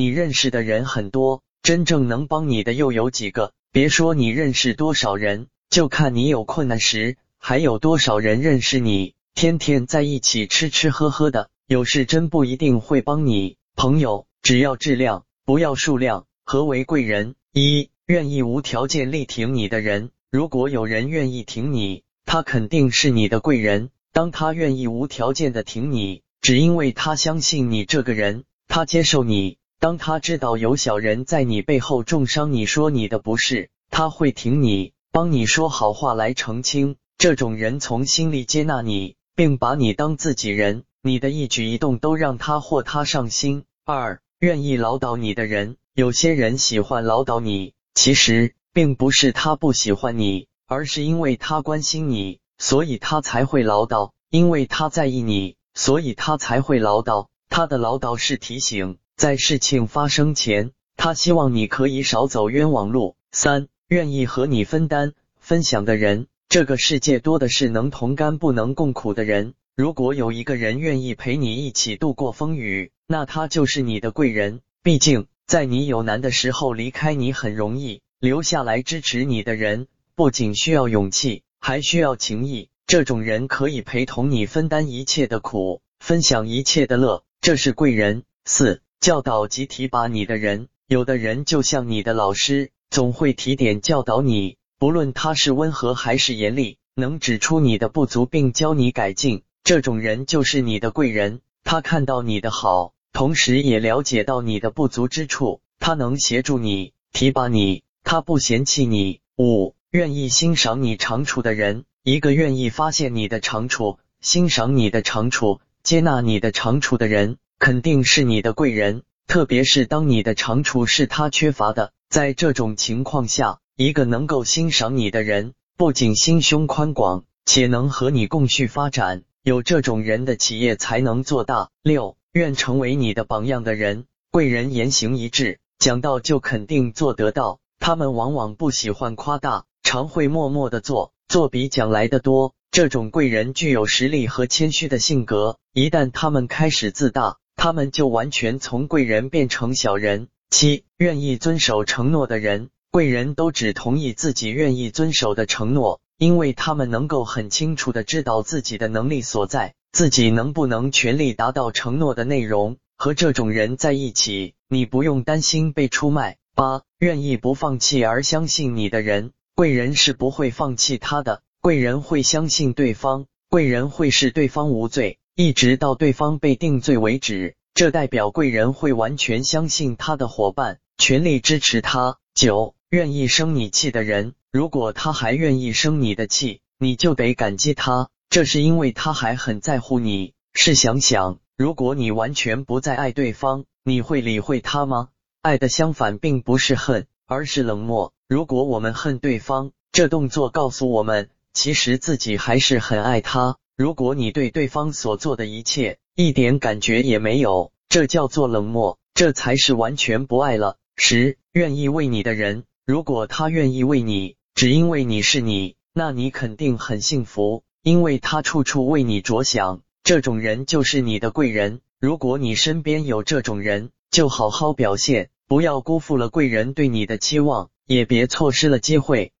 你认识的人很多，真正能帮你的又有几个？别说你认识多少人，就看你有困难时，还有多少人认识你。天天在一起吃吃喝喝的，有事真不一定会帮你。朋友只要质量，不要数量。何为贵人？一愿意无条件力挺你的人。如果有人愿意挺你，他肯定是你的贵人。当他愿意无条件的挺你，只因为他相信你这个人，他接受你。当他知道有小人在你背后重伤你，说你的不是，他会挺你，帮你说好话来澄清。这种人从心里接纳你，并把你当自己人，你的一举一动都让他或他上心。二愿意唠叨你的人，有些人喜欢唠叨你，其实并不是他不喜欢你，而是因为他关心你，所以他才会唠叨；因为他在意你，所以他才会唠叨。他的唠叨是提醒。在事情发生前，他希望你可以少走冤枉路。三，愿意和你分担、分享的人，这个世界多的是能同甘不能共苦的人。如果有一个人愿意陪你一起度过风雨，那他就是你的贵人。毕竟，在你有难的时候离开你很容易，留下来支持你的人，不仅需要勇气，还需要情谊。这种人可以陪同你分担一切的苦，分享一切的乐，这是贵人。四。教导及提拔你的人，有的人就像你的老师，总会提点教导你，不论他是温和还是严厉，能指出你的不足并教你改进。这种人就是你的贵人，他看到你的好，同时也了解到你的不足之处，他能协助你，提拔你，他不嫌弃你。五，愿意欣赏你长处的人，一个愿意发现你的长处，欣赏你的长处，接纳你的长处的人。肯定是你的贵人，特别是当你的长处是他缺乏的。在这种情况下，一个能够欣赏你的人，不仅心胸宽广，且能和你共续发展。有这种人的企业才能做大。六，愿成为你的榜样的人，贵人言行一致，讲到就肯定做得到。他们往往不喜欢夸大，常会默默的做，做比讲来的多。这种贵人具有实力和谦虚的性格，一旦他们开始自大。他们就完全从贵人变成小人。七，愿意遵守承诺的人，贵人都只同意自己愿意遵守的承诺，因为他们能够很清楚的知道自己的能力所在，自己能不能全力达到承诺的内容。和这种人在一起，你不用担心被出卖。八，愿意不放弃而相信你的人，贵人是不会放弃他的，贵人会相信对方，贵人会使对方无罪。一直到对方被定罪为止，这代表贵人会完全相信他的伙伴，全力支持他。九，愿意生你气的人，如果他还愿意生你的气，你就得感激他，这是因为他还很在乎你。试想想，如果你完全不再爱对方，你会理会他吗？爱的相反并不是恨，而是冷漠。如果我们恨对方，这动作告诉我们，其实自己还是很爱他。如果你对对方所做的一切一点感觉也没有，这叫做冷漠，这才是完全不爱了。十，愿意为你的人，如果他愿意为你，只因为你是你，那你肯定很幸福，因为他处处为你着想，这种人就是你的贵人。如果你身边有这种人，就好好表现，不要辜负了贵人对你的期望，也别错失了机会。